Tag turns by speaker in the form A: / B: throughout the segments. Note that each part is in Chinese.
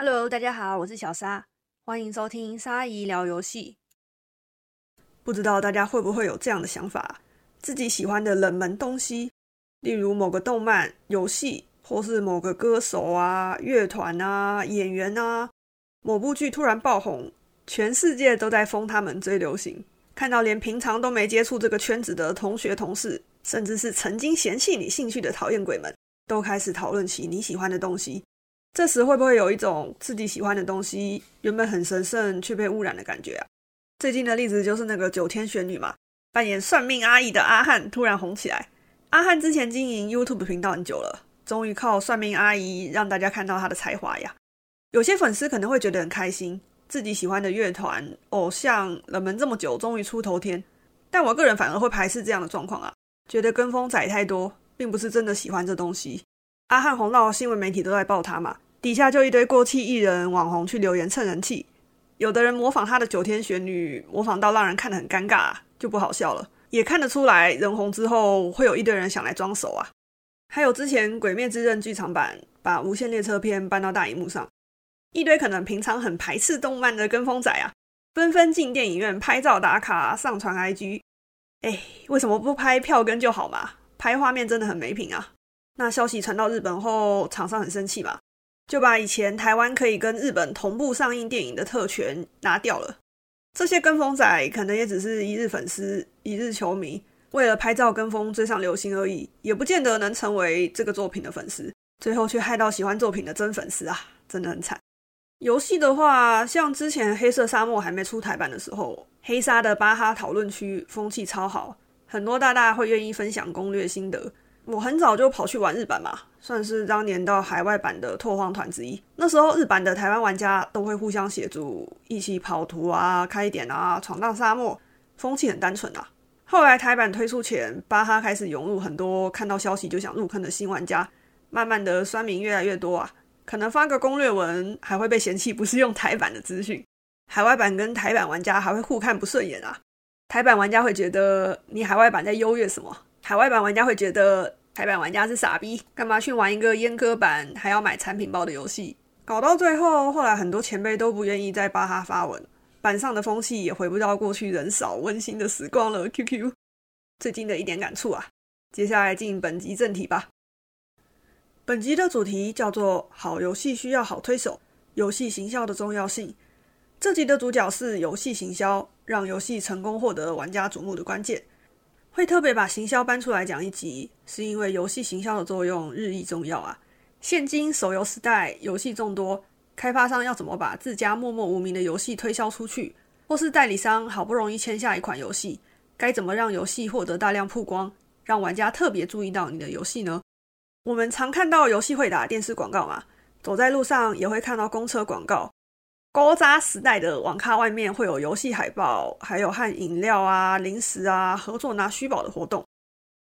A: Hello，大家好，我是小沙，欢迎收听沙姨聊游戏。不知道大家会不会有这样的想法，自己喜欢的冷门东西，例如某个动漫、游戏，或是某个歌手啊、乐团啊、演员啊，某部剧突然爆红，全世界都在封他们最流行，看到连平常都没接触这个圈子的同学、同事，甚至是曾经嫌弃你兴趣的讨厌鬼们，都开始讨论起你喜欢的东西。这时会不会有一种自己喜欢的东西原本很神圣却被污染的感觉啊？最近的例子就是那个九天玄女嘛，扮演算命阿姨的阿汉突然红起来。阿汉之前经营 YouTube 频道很久了，终于靠算命阿姨让大家看到他的才华呀。有些粉丝可能会觉得很开心，自己喜欢的乐团偶像冷门这么久，终于出头天。但我个人反而会排斥这样的状况啊，觉得跟风仔太多，并不是真的喜欢这东西。阿汉红到新闻媒体都在报他嘛，底下就一堆过气艺人网红去留言蹭人气。有的人模仿他的九天玄女，模仿到让人看得很尴尬，就不好笑了。也看得出来，人红之后会有一堆人想来装熟啊。还有之前《鬼灭之刃》剧场版把《无限列车篇》搬到大荧幕上，一堆可能平常很排斥动漫的跟风仔啊，纷纷进电影院拍照打卡，上传 IG。哎，为什么不拍票根就好嘛？拍画面真的很没品啊！那消息传到日本后，厂商很生气嘛，就把以前台湾可以跟日本同步上映电影的特权拿掉了。这些跟风仔可能也只是一日粉丝、一日球迷，为了拍照跟风追上流行而已，也不见得能成为这个作品的粉丝。最后却害到喜欢作品的真粉丝啊，真的很惨。游戏的话，像之前《黑色沙漠》还没出台版的时候，黑沙的巴哈讨论区风气超好，很多大大会愿意分享攻略心得。我很早就跑去玩日版嘛，算是当年到海外版的拓荒团之一。那时候日版的台湾玩家都会互相协助，一起跑图啊、开点啊、闯荡沙漠，风气很单纯啊。后来台版推出前，巴哈开始涌入很多看到消息就想入坑的新玩家，慢慢的酸民越来越多啊。可能发个攻略文还会被嫌弃不是用台版的资讯，海外版跟台版玩家还会互看不顺眼啊。台版玩家会觉得你海外版在优越什么？海外版玩家会觉得。台版玩家是傻逼，干嘛去玩一个阉割版还要买产品包的游戏？搞到最后，后来很多前辈都不愿意在巴哈发文，版上的风气也回不到过去人少温馨的时光了。QQ，最近的一点感触啊。接下来进本集正题吧。本集的主题叫做“好游戏需要好推手，游戏行销的重要性”。这集的主角是游戏行销，让游戏成功获得玩家瞩目的关键。会特别把行销搬出来讲一集，是因为游戏行销的作用日益重要啊。现今手游时代，游戏众多，开发商要怎么把自家默默无名的游戏推销出去，或是代理商好不容易签下一款游戏，该怎么让游戏获得大量曝光，让玩家特别注意到你的游戏呢？我们常看到游戏会打电视广告嘛，走在路上也会看到公车广告。高渣时代的网咖外面会有游戏海报，还有和饮料啊、零食啊合作拿虚宝的活动。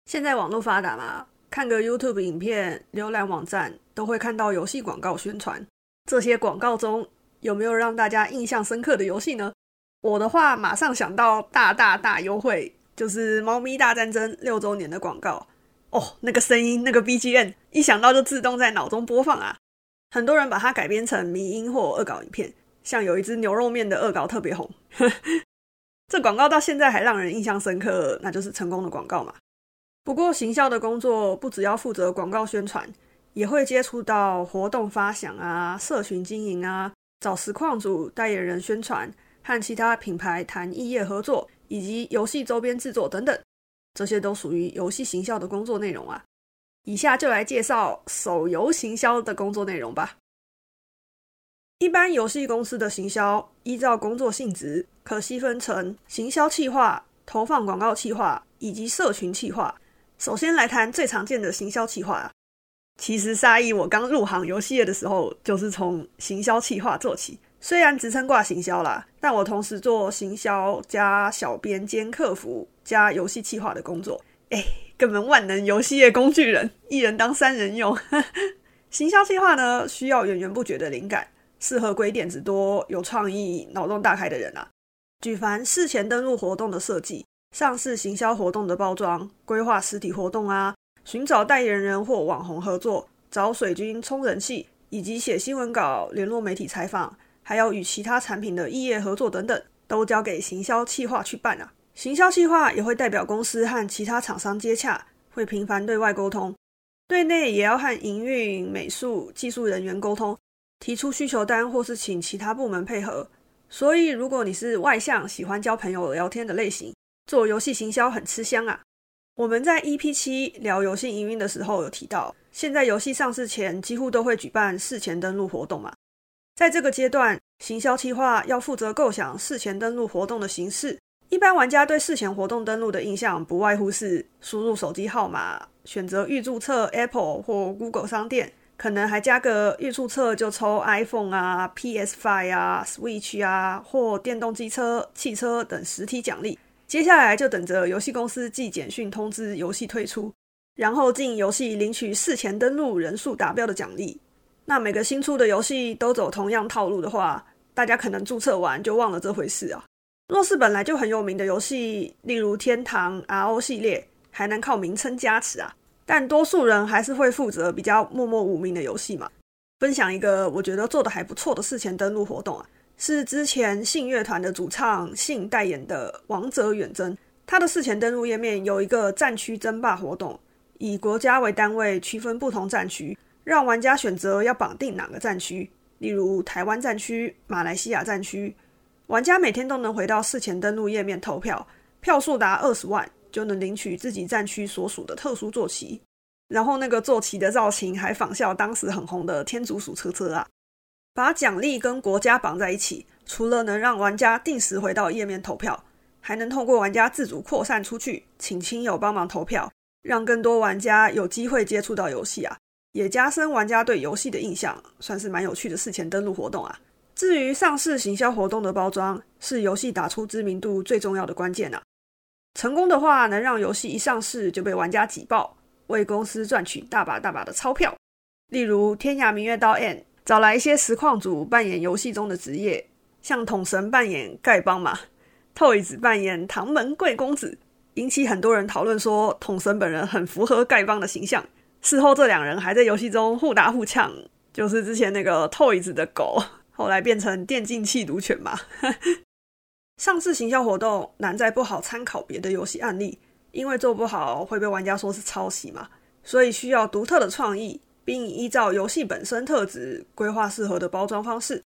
A: 现在网络发达嘛，看个 YouTube 影片、浏览网站都会看到游戏广告宣传。这些广告中有没有让大家印象深刻的游戏呢？我的话，马上想到大大大优惠，就是《猫咪大战争》六周年的广告。哦，那个声音，那个 BGM，一想到就自动在脑中播放啊！很多人把它改编成迷音或恶搞影片。像有一只牛肉面的恶搞特别红，这广告到现在还让人印象深刻，那就是成功的广告嘛。不过行销的工作不只要负责广告宣传，也会接触到活动发想啊、社群经营啊、找实况组、代言人宣传、和其他品牌谈异业合作，以及游戏周边制作等等，这些都属于游戏行销的工作内容啊。以下就来介绍手游行销的工作内容吧。一般游戏公司的行销，依照工作性质，可细分成行销企划、投放广告企划以及社群企划。首先来谈最常见的行销企划。其实沙溢我刚入行游戏业的时候，就是从行销企划做起。虽然职称挂行销啦，但我同时做行销加小编兼客服加游戏企划的工作。哎，根本万能游戏业工具人，一人当三人用。行销企划呢，需要源源不绝的灵感。适合鬼点子多、有创意、脑洞大开的人啊！举凡事前登录活动的设计、上市行销活动的包装、规划实体活动啊、寻找代言人或网红合作、找水军充人气、以及写新闻稿、联络媒体采访，还有与其他产品的异业合作等等，都交给行销企划去办啊。行销企划也会代表公司和其他厂商接洽，会频繁对外沟通，对内也要和营运、美术、技术人员沟通，提出需求单或是请其他部门配合。所以，如果你是外向、喜欢交朋友、聊天的类型，做游戏行销很吃香啊。我们在 EP 七聊游戏营运的时候有提到，现在游戏上市前几乎都会举办事前登录活动嘛。在这个阶段，行销企划要负责构想事前登录活动的形式。一般玩家对事前活动登录的印象，不外乎是输入手机号码，选择预注册 Apple 或 Google 商店，可能还加个预注册就抽 iPhone 啊、PS5 啊、Switch 啊或电动机车、汽车等实体奖励。接下来就等着游戏公司寄简讯通知游戏退出，然后进游戏领取事前登录人数达标的奖励。那每个新出的游戏都走同样套路的话，大家可能注册完就忘了这回事啊。若是本来就很有名的游戏，例如天堂、RO 系列，还能靠名称加持啊。但多数人还是会负责比较默默无名的游戏嘛。分享一个我觉得做的还不错的事前登录活动啊。是之前信乐团的主唱信代言的《王者远征》，他的事前登录页面有一个战区争霸活动，以国家为单位区分不同战区，让玩家选择要绑定哪个战区，例如台湾战区、马来西亚战区。玩家每天都能回到事前登录页面投票，票数达二十万就能领取自己战区所属的特殊坐骑，然后那个坐骑的造型还仿效当时很红的天竺鼠车车啊。把奖励跟国家绑在一起，除了能让玩家定时回到页面投票，还能透过玩家自主扩散出去，请亲友帮忙投票，让更多玩家有机会接触到游戏啊，也加深玩家对游戏的印象，算是蛮有趣的事前登录活动啊。至于上市行销活动的包装，是游戏打出知名度最重要的关键啊。成功的话，能让游戏一上市就被玩家挤爆，为公司赚取大把大把的钞票。例如《天涯明月刀 N》。找来一些实况组扮演游戏中的职业，像统神扮演丐帮嘛，Toys 扮演唐门贵公子，引起很多人讨论说统神本人很符合丐帮的形象。事后这两人还在游戏中互打互呛，就是之前那个 Toys 的狗，后来变成电竞弃毒犬嘛。上次行销活动难在不好参考别的游戏案例，因为做不好会被玩家说是抄袭嘛，所以需要独特的创意。并依照游戏本身特质规划适合的包装方式。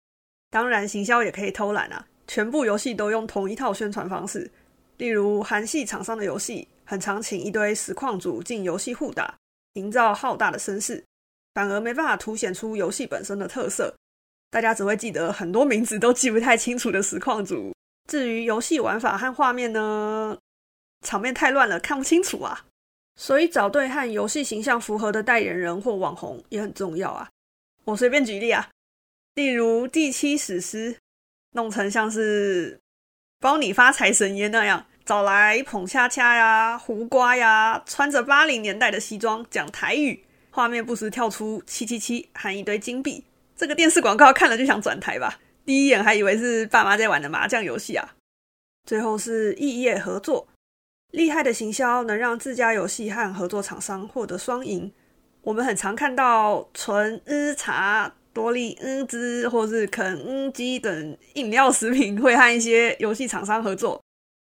A: 当然，行销也可以偷懒啊，全部游戏都用同一套宣传方式。例如，韩系厂商的游戏很常请一堆实况组进游戏互打，营造浩大的声势，反而没办法凸显出游戏本身的特色。大家只会记得很多名字都记不太清楚的实况组。至于游戏玩法和画面呢，场面太乱了，看不清楚啊。所以找对和游戏形象符合的代言人或网红也很重要啊。我随便举例啊，例如《第七史诗》，弄成像是包你发财神爷那样，找来捧恰恰呀、胡瓜呀，穿着八零年代的西装讲台语，画面不时跳出七七七含一堆金币。这个电视广告看了就想转台吧，第一眼还以为是爸妈在玩的麻将游戏啊。最后是异业合作。厉害的行销能让自家游戏和合作厂商获得双赢。我们很常看到纯日茶、多利日汁或是肯恩基等饮料食品会和一些游戏厂商合作。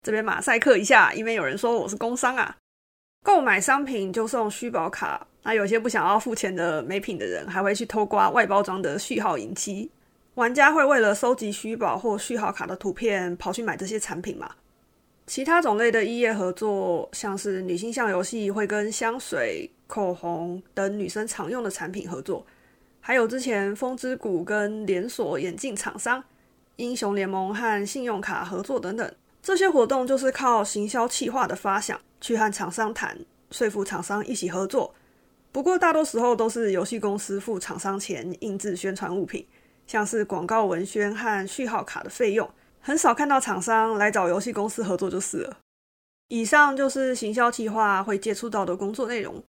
A: 这边马赛克一下，因为有人说我是工商啊。购买商品就送虚宝卡，那有些不想要付钱的没品的人还会去偷刮外包装的序号银期。玩家会为了收集虚宝或序号卡的图片跑去买这些产品吗？其他种类的异业合作，像是女性向游戏会跟香水、口红等女生常用的产品合作，还有之前风之谷跟连锁眼镜厂商、英雄联盟和信用卡合作等等。这些活动就是靠行销企划的发想去和厂商谈，说服厂商一起合作。不过大多时候都是游戏公司付厂商钱印制宣传物品，像是广告文宣和序号卡的费用。很少看到厂商来找游戏公司合作就是了。以上就是行销计划会接触到的工作内容。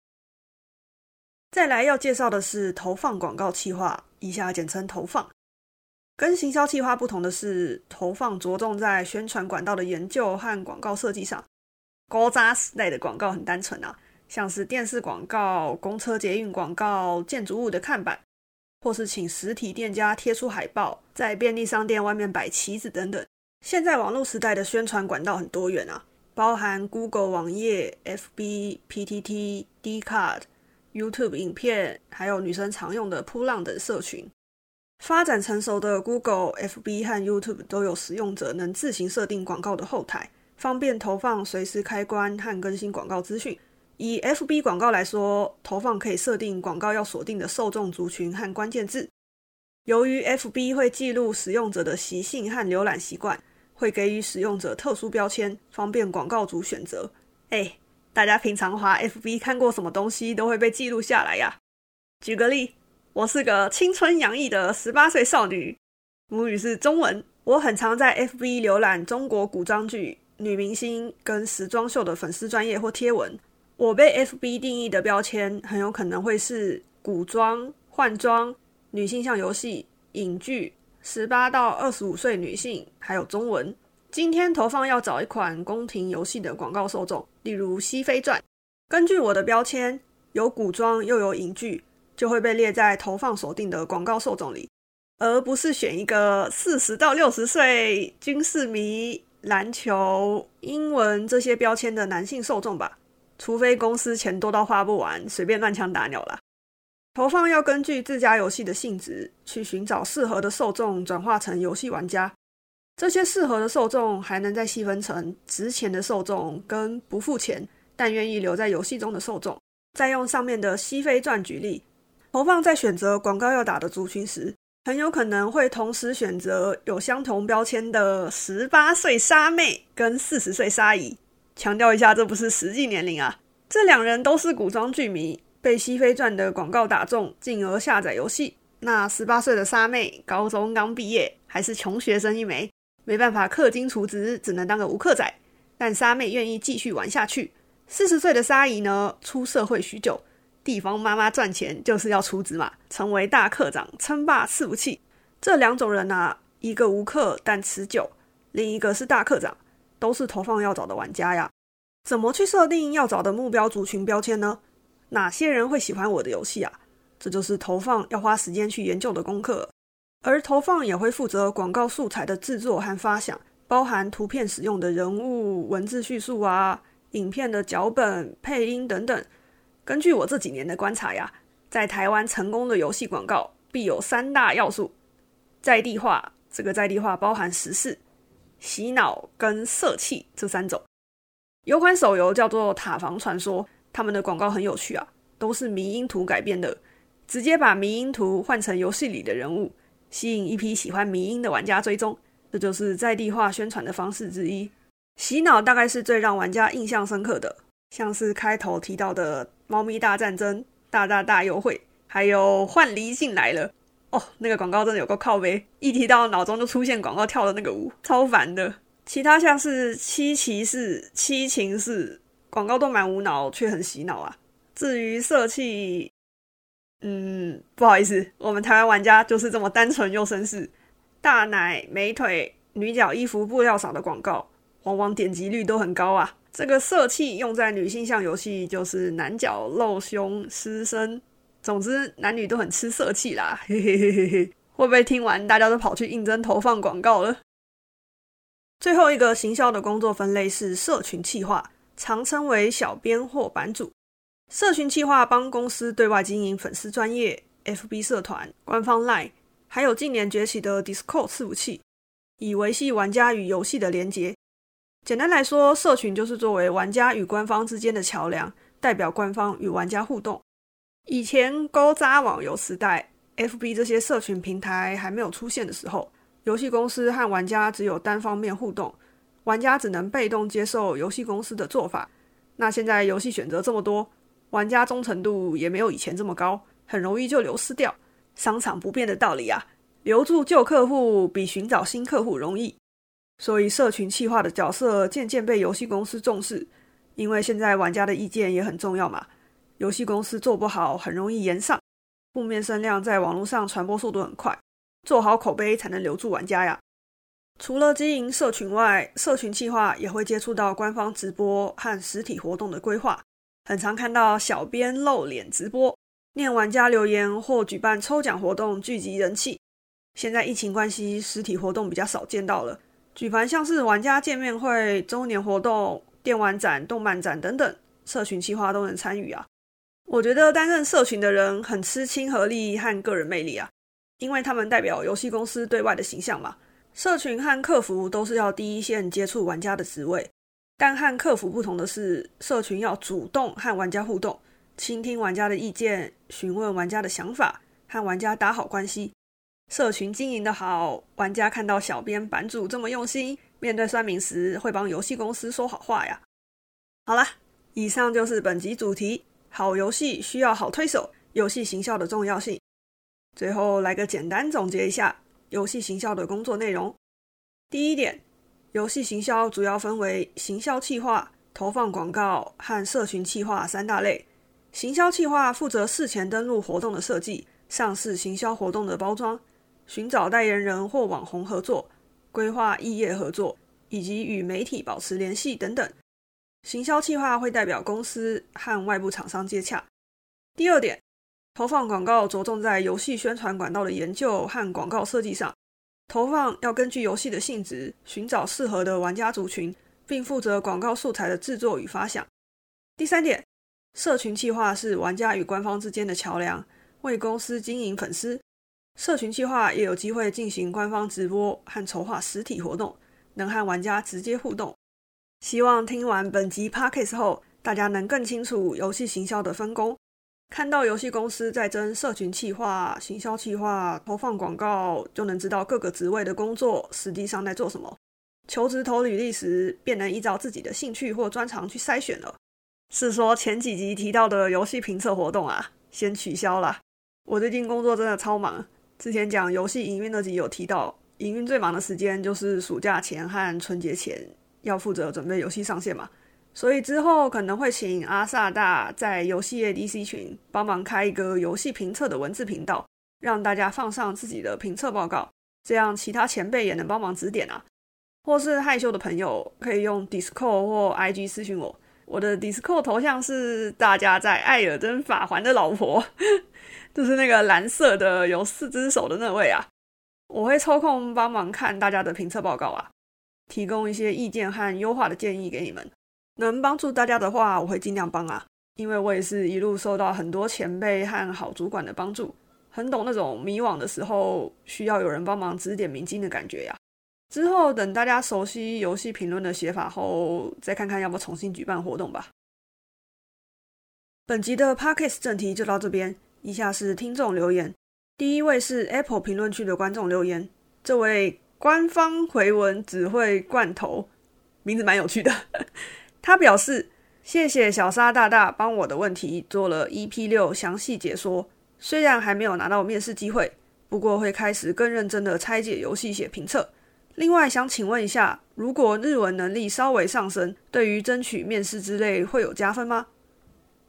A: 再来要介绍的是投放广告计划，以下简称投放。跟行销计划不同的是，投放着重在宣传管道的研究和广告设计上。高扎时代的广告很单纯啊，像是电视广告、公车捷运广告、建筑物的看板，或是请实体店家贴出海报，在便利商店外面摆旗子等等。现在网络时代的宣传管道很多元啊，包含 Google 网页、FB、PTT、Dcard、YouTube 影片，还有女生常用的扑浪等社群。发展成熟的 Google、FB 和 YouTube 都有使用者能自行设定广告的后台，方便投放随时开关和更新广告资讯。以 FB 广告来说，投放可以设定广告要锁定的受众族群和关键字。由于 FB 会记录使用者的习性和浏览习惯，会给予使用者特殊标签，方便广告主选择。哎，大家平常滑 FB 看过什么东西都会被记录下来呀。举个例。我是个青春洋溢的十八岁少女，母语是中文。我很常在 FB 浏览中国古装剧、女明星跟时装秀的粉丝专业或贴文。我被 FB 定义的标签很有可能会是古装、换装、女性向游戏、影剧、十八到二十五岁女性，还有中文。今天投放要找一款宫廷游戏的广告受众，例如《熹妃传》。根据我的标签，有古装又有影剧。就会被列在投放锁定的广告受众里，而不是选一个四十到六十岁、军事迷、篮球、英文这些标签的男性受众吧。除非公司钱多到花不完，随便乱枪打鸟啦。投放要根据自家游戏的性质去寻找适合的受众，转化成游戏玩家。这些适合的受众还能再细分成值钱的受众跟不付钱但愿意留在游戏中的受众。再用上面的《西非传》举例。投放在选择广告要打的族群时，很有可能会同时选择有相同标签的十八岁沙妹跟四十岁沙姨。强调一下，这不是实际年龄啊。这两人都是古装剧迷，被《西非传》的广告打中，进而下载游戏。那十八岁的沙妹，高中刚毕业，还是穷学生一枚，没办法氪金储值，只能当个无氪仔。但沙妹愿意继续玩下去。四十岁的沙姨呢，出社会许久。地方妈妈赚钱就是要出资嘛，成为大课长，称霸伺服器。这两种人呢，一个无氪但持久，另一个是大课长，都是投放要找的玩家呀。怎么去设定要找的目标族群标签呢？哪些人会喜欢我的游戏啊？这就是投放要花时间去研究的功课。而投放也会负责广告素材的制作和发想，包含图片使用的人物、文字叙述啊，影片的脚本、配音等等。根据我这几年的观察呀，在台湾成功的游戏广告必有三大要素：在地化。这个在地化包含时事、洗脑跟色气这三种。有款手游叫做《塔防传说》，他们的广告很有趣啊，都是迷因图改编的，直接把迷因图换成游戏里的人物，吸引一批喜欢迷因的玩家追踪。这就是在地化宣传的方式之一。洗脑大概是最让玩家印象深刻的。像是开头提到的《猫咪大战争》大大大优惠，还有换离性来了哦，那个广告真的有够靠背，一提到脑中就出现广告跳的那个舞，超烦的。其他像是七骑士、七情士广告都蛮无脑，却很洗脑啊。至于色气，嗯，不好意思，我们台湾玩家就是这么单纯又绅士。大奶、美腿、女角衣服布料少的广告，往往点击率都很高啊。这个色气用在女性向游戏，就是男角露胸、失身，总之男女都很吃色气啦。嘿嘿嘿嘿嘿，会不会听完大家都跑去应征投放广告了？最后一个行销的工作分类是社群企划，常称为小编或版主。社群企划帮公司对外经营粉丝专业、FB 社团、官方 LINE，还有近年崛起的 Discord 伺服器，以维系玩家与游戏的连结。简单来说，社群就是作为玩家与官方之间的桥梁，代表官方与玩家互动。以前勾扎网游时代，FB 这些社群平台还没有出现的时候，游戏公司和玩家只有单方面互动，玩家只能被动接受游戏公司的做法。那现在游戏选择这么多，玩家忠诚度也没有以前这么高，很容易就流失掉。商场不变的道理啊，留住旧客户比寻找新客户容易。所以，社群企划的角色渐渐被游戏公司重视，因为现在玩家的意见也很重要嘛。游戏公司做不好，很容易延上，负面声量在网络上传播速度很快，做好口碑才能留住玩家呀。除了经营社群外，社群企划也会接触到官方直播和实体活动的规划，很常看到小编露脸直播，念玩家留言或举办抽奖活动聚集人气。现在疫情关系，实体活动比较少见到了，举凡像是玩家见面会、周年活动、电玩展、动漫展等等，社群企划都能参与啊。我觉得担任社群的人很吃亲和力和个人魅力啊，因为他们代表游戏公司对外的形象嘛。社群和客服都是要第一线接触玩家的职位，但和客服不同的是，社群要主动和玩家互动。倾听玩家的意见，询问玩家的想法，和玩家打好关系。社群经营的好，玩家看到小编版主这么用心，面对酸民时会帮游戏公司说好话呀。好了，以上就是本集主题：好游戏需要好推手，游戏行销的重要性。最后来个简单总结一下游戏行销的工作内容。第一点，游戏行销主要分为行销企划、投放广告和社群企划三大类。行销企划负责事前登录活动的设计、上市行销活动的包装、寻找代言人或网红合作、规划异业合作以及与媒体保持联系等等。行销企划会代表公司和外部厂商接洽。第二点，投放广告着重在游戏宣传管道的研究和广告设计上，投放要根据游戏的性质寻找适合的玩家族群，并负责广告素材的制作与发想。第三点。社群计划是玩家与官方之间的桥梁，为公司经营粉丝。社群计划也有机会进行官方直播和筹划实体活动，能和玩家直接互动。希望听完本集 podcast 后，大家能更清楚游戏行销的分工，看到游戏公司在争社群计划、行销计划、投放广告，就能知道各个职位的工作实际上在做什么。求职投履历时，便能依照自己的兴趣或专长去筛选了。是说前几集提到的游戏评测活动啊，先取消了。我最近工作真的超忙，之前讲游戏营运那集有提到，营运最忙的时间就是暑假前和春节前，要负责准备游戏上线嘛。所以之后可能会请阿萨大在游戏 ADC 群帮忙开一个游戏评测的文字频道，让大家放上自己的评测报告，这样其他前辈也能帮忙指点啊。或是害羞的朋友可以用 Discord 或 IG 私讯我。我的 Discord 头像是大家在《艾尔登法环》的老婆，就是那个蓝色的有四只手的那位啊。我会抽空帮忙看大家的评测报告啊，提供一些意见和优化的建议给你们。能帮助大家的话，我会尽量帮啊，因为我也是一路受到很多前辈和好主管的帮助，很懂那种迷惘的时候需要有人帮忙指点迷津的感觉呀。之后等大家熟悉游戏评论的写法后，再看看要不要重新举办活动吧。本集的 Pockets 正题就到这边。以下是听众留言，第一位是 Apple 评论区的观众留言，这位官方回文只会罐头，名字蛮有趣的。他表示：谢谢小沙大大帮我的问题做了 EP 六详细解说，虽然还没有拿到面试机会，不过会开始更认真的拆解游戏写评测。另外想请问一下，如果日文能力稍微上升，对于争取面试之类会有加分吗？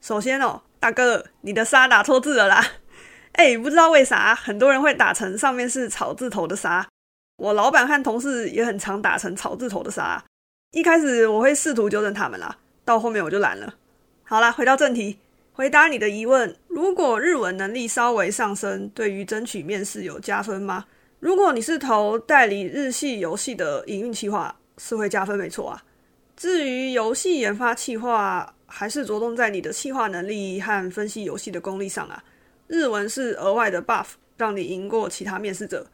A: 首先哦，大哥，你的“沙”打错字了啦！哎，不知道为啥很多人会打成上面是草字头的“沙”，我老板和同事也很常打成草字头的“沙”。一开始我会试图纠正他们啦，到后面我就懒了。好啦，回到正题，回答你的疑问：如果日文能力稍微上升，对于争取面试有加分吗？如果你是投代理日系游戏的营运企划，是会加分没错啊。至于游戏研发企划，还是着重在你的企划能力和分析游戏的功力上啊。日文是额外的 buff，让你赢过其他面试者，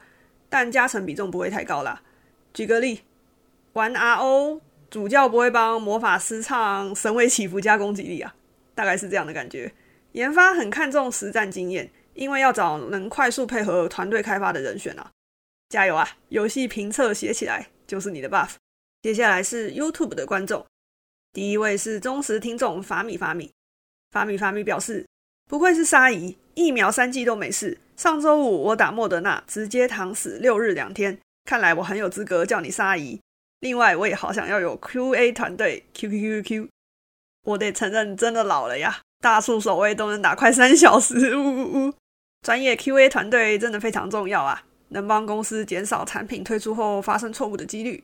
A: 但加成比重不会太高啦。举个例，玩 RO 主教不会帮魔法师唱神威起伏加攻击力啊，大概是这样的感觉。研发很看重实战经验。因为要找能快速配合团队开发的人选啊，加油啊！游戏评测写起来就是你的 buff。接下来是 YouTube 的观众，第一位是忠实听众法米法米，法米法米表示不愧是沙姨，疫苗三剂都没事。上周五我打莫德纳，直接躺死六日两天，看来我很有资格叫你沙姨。另外我也好想要有 QA 团队，Q Q Q Q，我得承认真的老了呀，大树守卫都能打快三小时，呜呜呜。专业 QA 团队真的非常重要啊，能帮公司减少产品推出后发生错误的几率。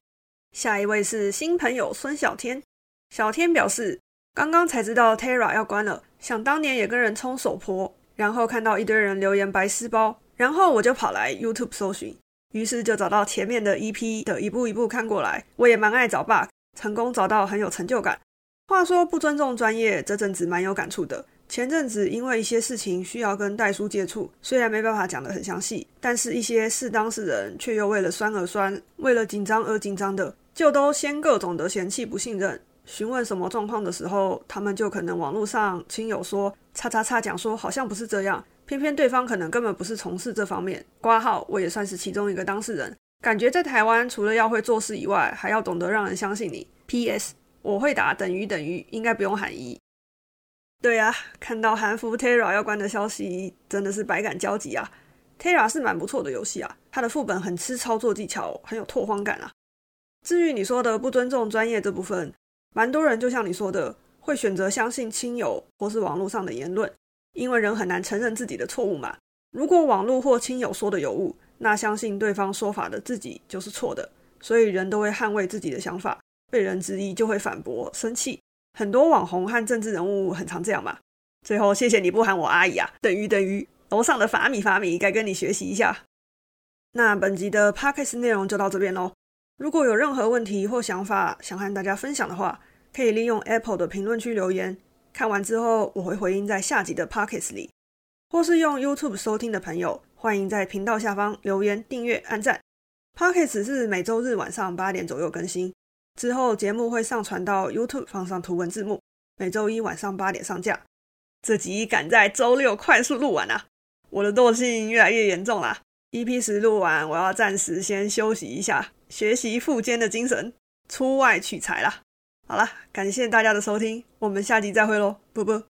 A: 下一位是新朋友孙小天，小天表示刚刚才知道 Terra 要关了，想当年也跟人冲首坡，然后看到一堆人留言白丝包，然后我就跑来 YouTube 搜寻，于是就找到前面的 EP 的一步一步看过来。我也蛮爱找 bug，成功找到很有成就感。话说不尊重专业，这阵子蛮有感触的。前阵子因为一些事情需要跟代书接触，虽然没办法讲得很详细，但是一些是当事人却又为了酸而酸，为了紧张而紧张的，就都先各种的嫌弃不信任。询问什么状况的时候，他们就可能网络上亲友说叉叉叉讲说好像不是这样，偏偏对方可能根本不是从事这方面。挂号我也算是其中一个当事人，感觉在台湾除了要会做事以外，还要懂得让人相信你。P.S. 我会打等于等于，应该不用含义。对啊，看到韩服 Terra 要关的消息，真的是百感交集啊。Terra 是蛮不错的游戏啊，它的副本很吃操作技巧，很有拓荒感啊。至于你说的不尊重专业这部分，蛮多人就像你说的，会选择相信亲友或是网络上的言论，因为人很难承认自己的错误嘛。如果网络或亲友说的有误，那相信对方说法的自己就是错的，所以人都会捍卫自己的想法，被人质疑就会反驳，生气。很多网红和政治人物很常这样嘛。最后，谢谢你不喊我阿姨啊，等于等于楼上的法米法米该跟你学习一下。那本集的 podcast 内容就到这边喽。如果有任何问题或想法想和大家分享的话，可以利用 Apple 的评论区留言，看完之后我会回应在下集的 podcast 里。或是用 YouTube 收听的朋友，欢迎在频道下方留言、订阅、按赞。podcast 是每周日晚上八点左右更新。之后节目会上传到 YouTube，放上图文字幕，每周一晚上八点上架。这集赶在周六快速录完啊！我的惰性越来越严重啦。EP 十录完，我要暂时先休息一下，学习富坚的精神，出外取材啦。好了，感谢大家的收听，我们下集再会喽，啵啵。